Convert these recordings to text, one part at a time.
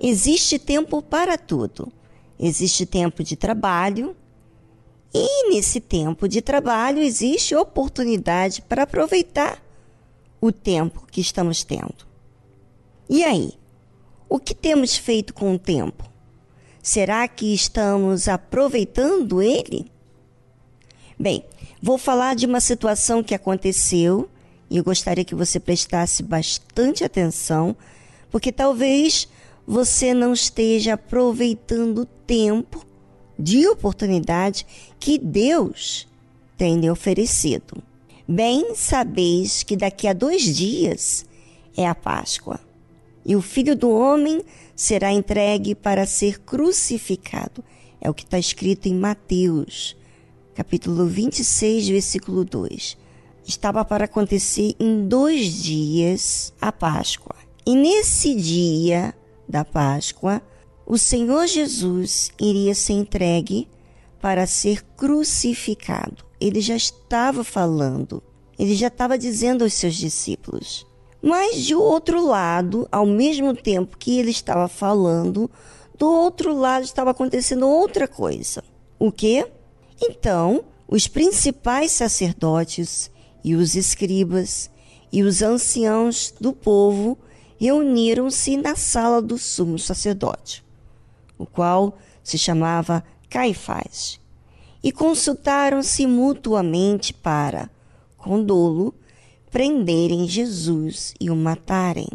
existe tempo para tudo. Existe tempo de trabalho, e nesse tempo de trabalho existe oportunidade para aproveitar o tempo que estamos tendo. E aí? O que temos feito com o tempo? Será que estamos aproveitando ele? Bem, vou falar de uma situação que aconteceu e eu gostaria que você prestasse bastante atenção, porque talvez você não esteja aproveitando o tempo de oportunidade que Deus tem lhe oferecido. Bem sabeis que daqui a dois dias é a Páscoa, e o Filho do Homem será entregue para ser crucificado. É o que está escrito em Mateus, capítulo 26, versículo 2. Estava para acontecer em dois dias a Páscoa. E nesse dia da Páscoa, o Senhor Jesus iria ser entregue para ser crucificado. Ele já estava falando, ele já estava dizendo aos seus discípulos. Mas de outro lado, ao mesmo tempo que ele estava falando, do outro lado estava acontecendo outra coisa. O que? Então, os principais sacerdotes e os escribas e os anciãos do povo reuniram-se na sala do sumo sacerdote, o qual se chamava Caifás, e consultaram-se mutuamente para, com dolo, prenderem Jesus e o matarem.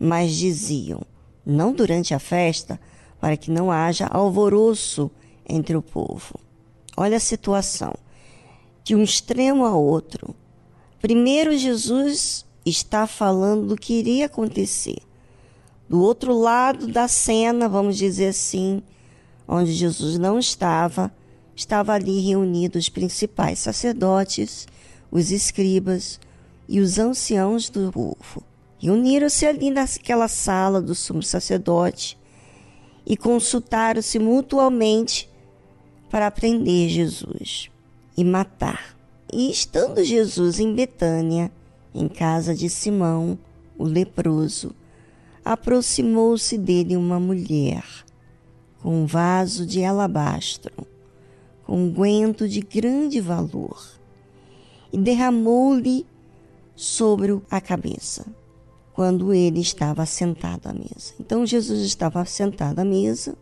Mas diziam, não durante a festa, para que não haja alvoroço entre o povo. Olha a situação, de um extremo a outro. Primeiro, Jesus está falando do que iria acontecer. Do outro lado da cena, vamos dizer assim, onde Jesus não estava, estava ali reunidos os principais sacerdotes, os escribas e os anciãos do povo. Reuniram-se ali naquela sala do sumo sacerdote e consultaram-se mutuamente para prender Jesus e matar. E estando Jesus em Betânia, em casa de Simão, o leproso, aproximou-se dele uma mulher com um vaso de alabastro, com um guento de grande valor, e derramou-lhe sobre a cabeça, quando ele estava sentado à mesa. Então Jesus estava sentado à mesa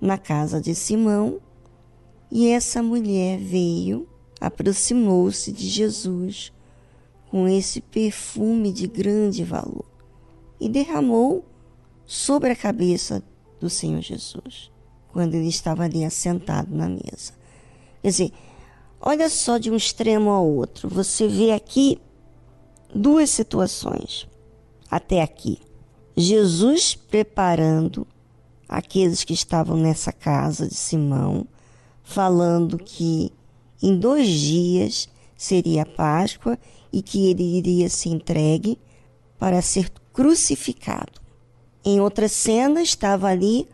na casa de Simão, e essa mulher veio, aproximou-se de Jesus com esse perfume de grande valor e derramou sobre a cabeça do Senhor Jesus, quando ele estava ali assentado na mesa. Quer dizer, olha só de um extremo ao outro, você vê aqui duas situações até aqui. Jesus preparando aqueles que estavam nessa casa de Simão, falando que em dois dias seria a Páscoa e que ele iria ser entregue para ser crucificado. Em outra cena estava ali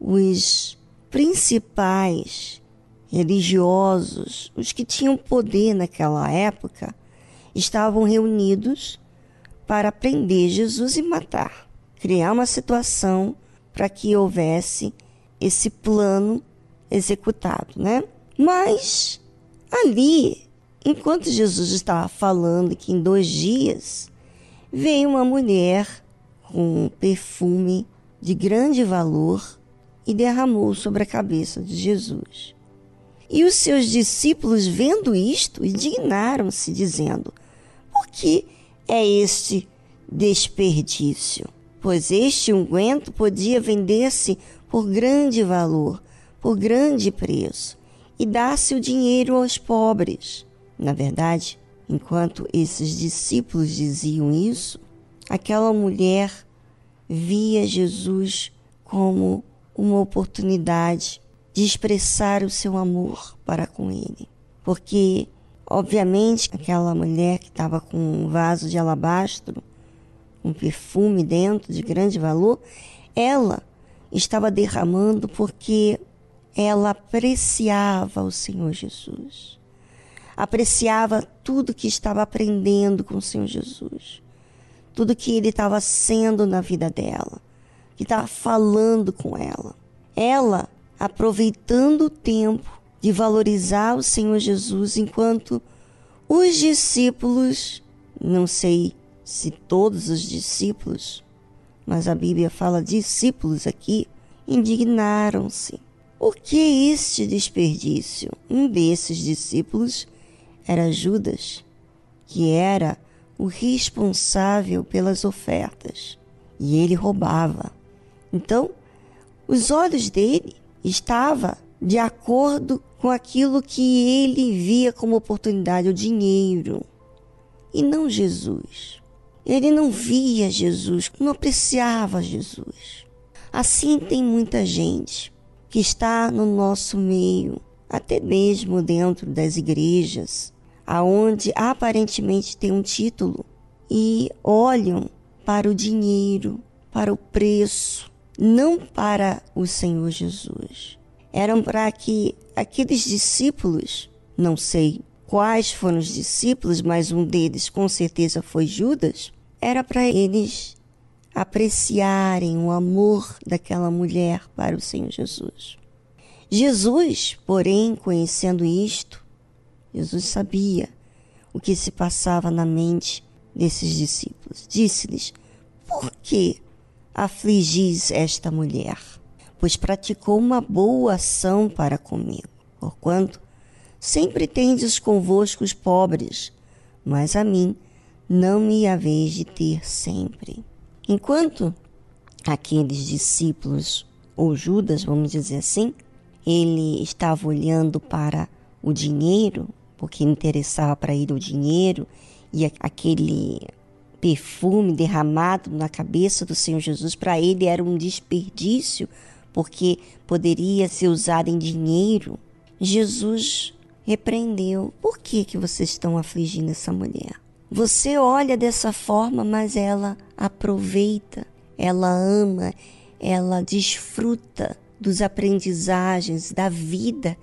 os principais religiosos, os que tinham poder naquela época, estavam reunidos para prender Jesus e matar, criar uma situação para que houvesse esse plano executado, né? Mas ali Enquanto Jesus estava falando que em dois dias veio uma mulher com um perfume de grande valor e derramou sobre a cabeça de Jesus. E os seus discípulos, vendo isto, indignaram-se, dizendo: Por que é este desperdício? Pois este unguento podia vender-se por grande valor, por grande preço, e dar-se o dinheiro aos pobres. Na verdade, enquanto esses discípulos diziam isso, aquela mulher via Jesus como uma oportunidade de expressar o seu amor para com ele. Porque, obviamente, aquela mulher que estava com um vaso de alabastro, um perfume dentro de grande valor, ela estava derramando porque ela apreciava o Senhor Jesus apreciava tudo que estava aprendendo com o Senhor Jesus, tudo que ele estava sendo na vida dela, que estava falando com ela. Ela aproveitando o tempo de valorizar o Senhor Jesus enquanto os discípulos, não sei se todos os discípulos, mas a Bíblia fala discípulos aqui, indignaram-se. Por que este desperdício? Um desses discípulos era Judas, que era o responsável pelas ofertas, e ele roubava. Então, os olhos dele estavam de acordo com aquilo que ele via como oportunidade, o dinheiro, e não Jesus. Ele não via Jesus, não apreciava Jesus. Assim tem muita gente que está no nosso meio, até mesmo dentro das igrejas, aonde aparentemente tem um título e olham para o dinheiro, para o preço, não para o Senhor Jesus. Eram para que aqueles discípulos, não sei quais foram os discípulos, mas um deles com certeza foi Judas, era para eles apreciarem o amor daquela mulher para o Senhor Jesus. Jesus, porém, conhecendo isto, Jesus sabia o que se passava na mente desses discípulos. Disse-lhes: Por que afligis esta mulher? Pois praticou uma boa ação para comigo. Porquanto sempre tendes convosco os pobres, mas a mim não me haveis de ter sempre. Enquanto aqueles discípulos, ou Judas, vamos dizer assim, ele estava olhando para o dinheiro, porque interessava para ele o dinheiro e aquele perfume derramado na cabeça do Senhor Jesus, para ele era um desperdício, porque poderia ser usado em dinheiro. Jesus repreendeu: Por que, que vocês estão afligindo essa mulher? Você olha dessa forma, mas ela aproveita, ela ama, ela desfruta dos aprendizagens da vida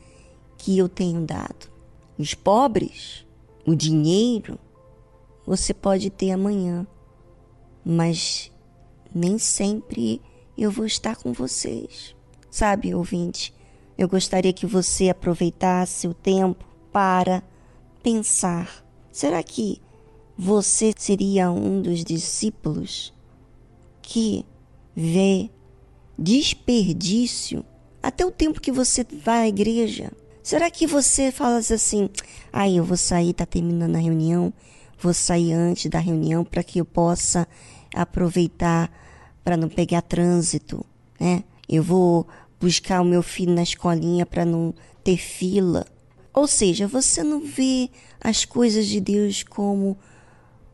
que eu tenho dado. Os pobres, o dinheiro, você pode ter amanhã, mas nem sempre eu vou estar com vocês. Sabe, ouvinte, eu gostaria que você aproveitasse o tempo para pensar: será que você seria um dos discípulos que vê desperdício até o tempo que você vai à igreja? Será que você fala assim: aí ah, eu vou sair, tá terminando a reunião, vou sair antes da reunião para que eu possa aproveitar para não pegar trânsito, né? Eu vou buscar o meu filho na escolinha para não ter fila. Ou seja, você não vê as coisas de Deus como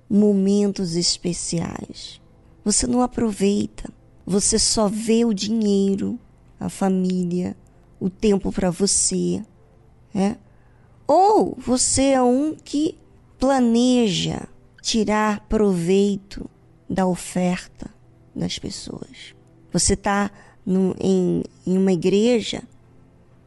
momentos especiais. Você não aproveita. Você só vê o dinheiro, a família, o tempo para você, né? Ou você é um que planeja tirar proveito da oferta das pessoas. Você está em, em uma igreja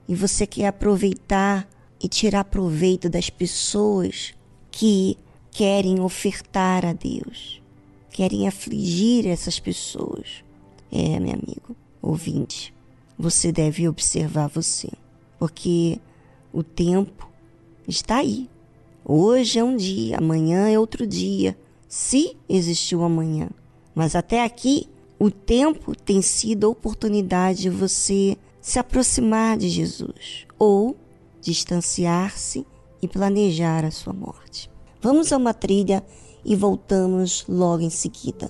e você quer aproveitar e tirar proveito das pessoas que querem ofertar a Deus, querem afligir essas pessoas. É, meu amigo, ouvinte, você deve observar você, porque o tempo está aí. Hoje é um dia, amanhã é outro dia, se existiu amanhã. Mas até aqui, o tempo tem sido a oportunidade de você se aproximar de Jesus ou distanciar-se e planejar a sua morte. Vamos a uma trilha e voltamos logo em seguida.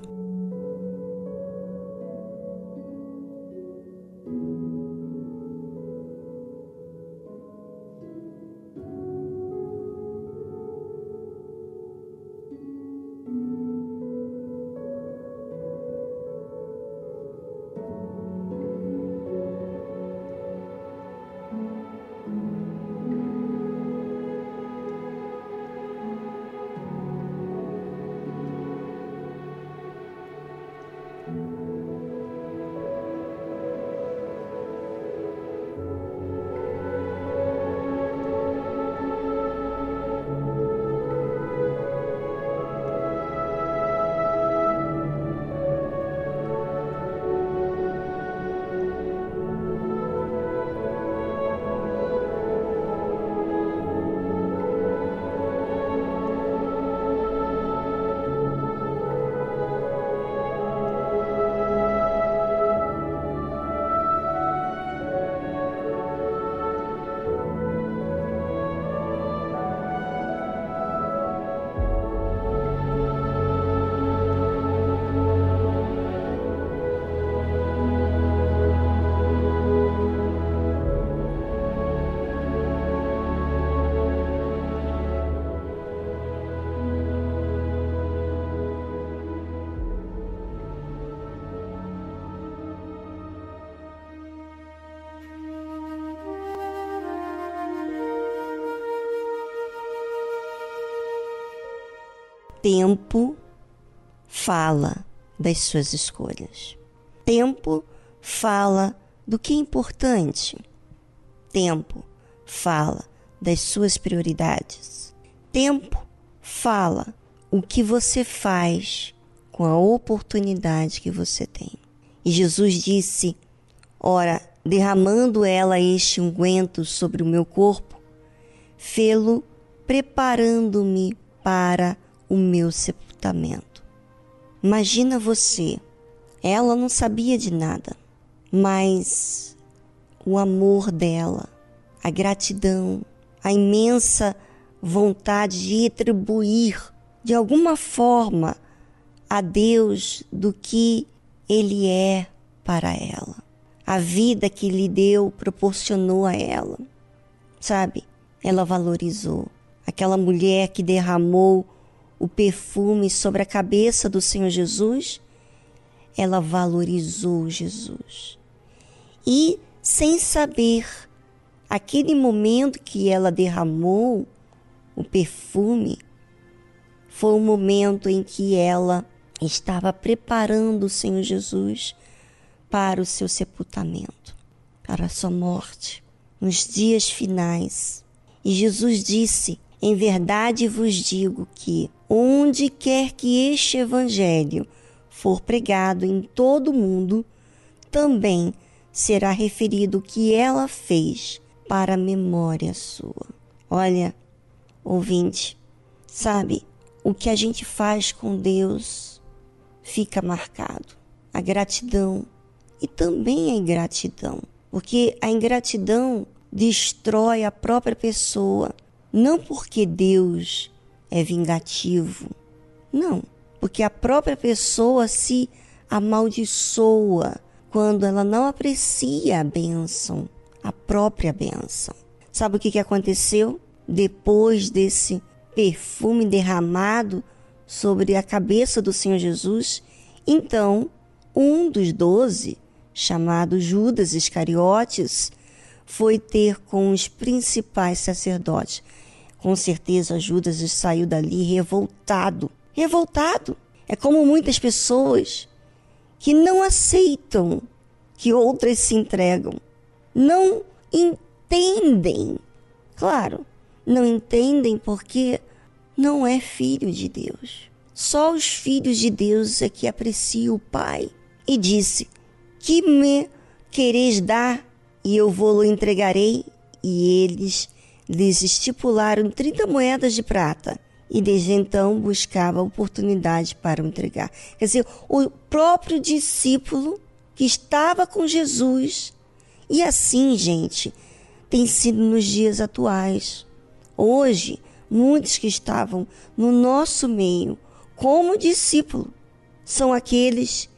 Tempo fala das suas escolhas. Tempo fala do que é importante. Tempo fala das suas prioridades. Tempo fala o que você faz com a oportunidade que você tem. E Jesus disse: Ora, derramando ela este unguento sobre o meu corpo, fê-lo preparando-me para o meu sepultamento. Imagina você, ela não sabia de nada, mas o amor dela, a gratidão, a imensa vontade de retribuir de alguma forma a Deus do que Ele é para ela. A vida que lhe deu proporcionou a ela. Sabe? Ela valorizou. Aquela mulher que derramou o perfume sobre a cabeça do Senhor Jesus, ela valorizou Jesus. E, sem saber, aquele momento que ela derramou o perfume, foi o momento em que ela estava preparando o Senhor Jesus para o seu sepultamento, para a sua morte, nos dias finais. E Jesus disse: Em verdade vos digo que, onde quer que este evangelho for pregado em todo o mundo, também será referido o que ela fez para a memória sua. Olha, ouvinte, sabe, o que a gente faz com Deus fica marcado. A gratidão e também a ingratidão, porque a ingratidão destrói a própria pessoa, não porque Deus é vingativo, não, porque a própria pessoa se amaldiçoa quando ela não aprecia a bênção, a própria bênção. Sabe o que, que aconteceu depois desse perfume derramado sobre a cabeça do Senhor Jesus? Então, um dos doze chamado Judas Iscariotes, foi ter com os principais sacerdotes. Com certeza, Judas saiu dali revoltado. Revoltado. É como muitas pessoas que não aceitam que outras se entregam. Não entendem. Claro, não entendem porque não é filho de Deus. Só os filhos de Deus é que apreciam o Pai. E disse: que me quereis dar? E eu vou-lo entregarei. E eles lhes estipularam trinta moedas de prata. E desde então buscava oportunidade para o entregar. Quer dizer, o próprio discípulo que estava com Jesus. E assim, gente, tem sido nos dias atuais. Hoje, muitos que estavam no nosso meio, como discípulo, são aqueles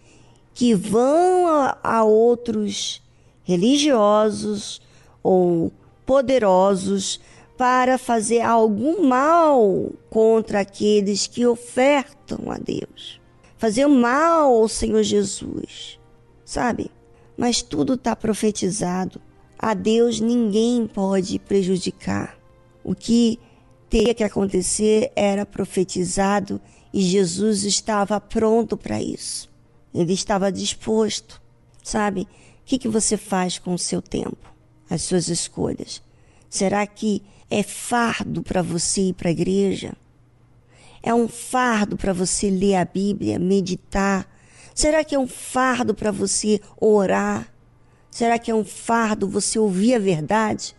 que vão a, a outros religiosos ou poderosos para fazer algum mal contra aqueles que ofertam a Deus. Fazer mal ao Senhor Jesus, sabe? Mas tudo está profetizado. A Deus ninguém pode prejudicar. O que teria que acontecer era profetizado e Jesus estava pronto para isso. Ele estava disposto, sabe? O que, que você faz com o seu tempo, as suas escolhas? Será que é fardo para você ir para a igreja? É um fardo para você ler a Bíblia, meditar? Será que é um fardo para você orar? Será que é um fardo você ouvir a verdade?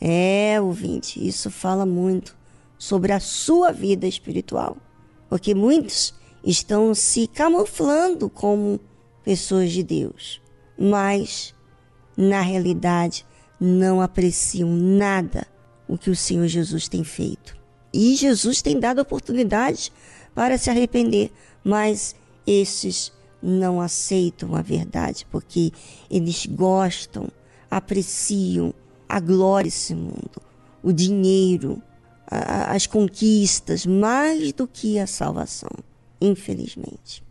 É, ouvinte, isso fala muito sobre a sua vida espiritual. Porque muitos estão se camuflando como pessoas de Deus, mas na realidade não apreciam nada o que o Senhor Jesus tem feito. E Jesus tem dado oportunidade para se arrepender, mas esses não aceitam a verdade porque eles gostam, apreciam a glória desse mundo, o dinheiro, a, as conquistas mais do que a salvação infelizmente.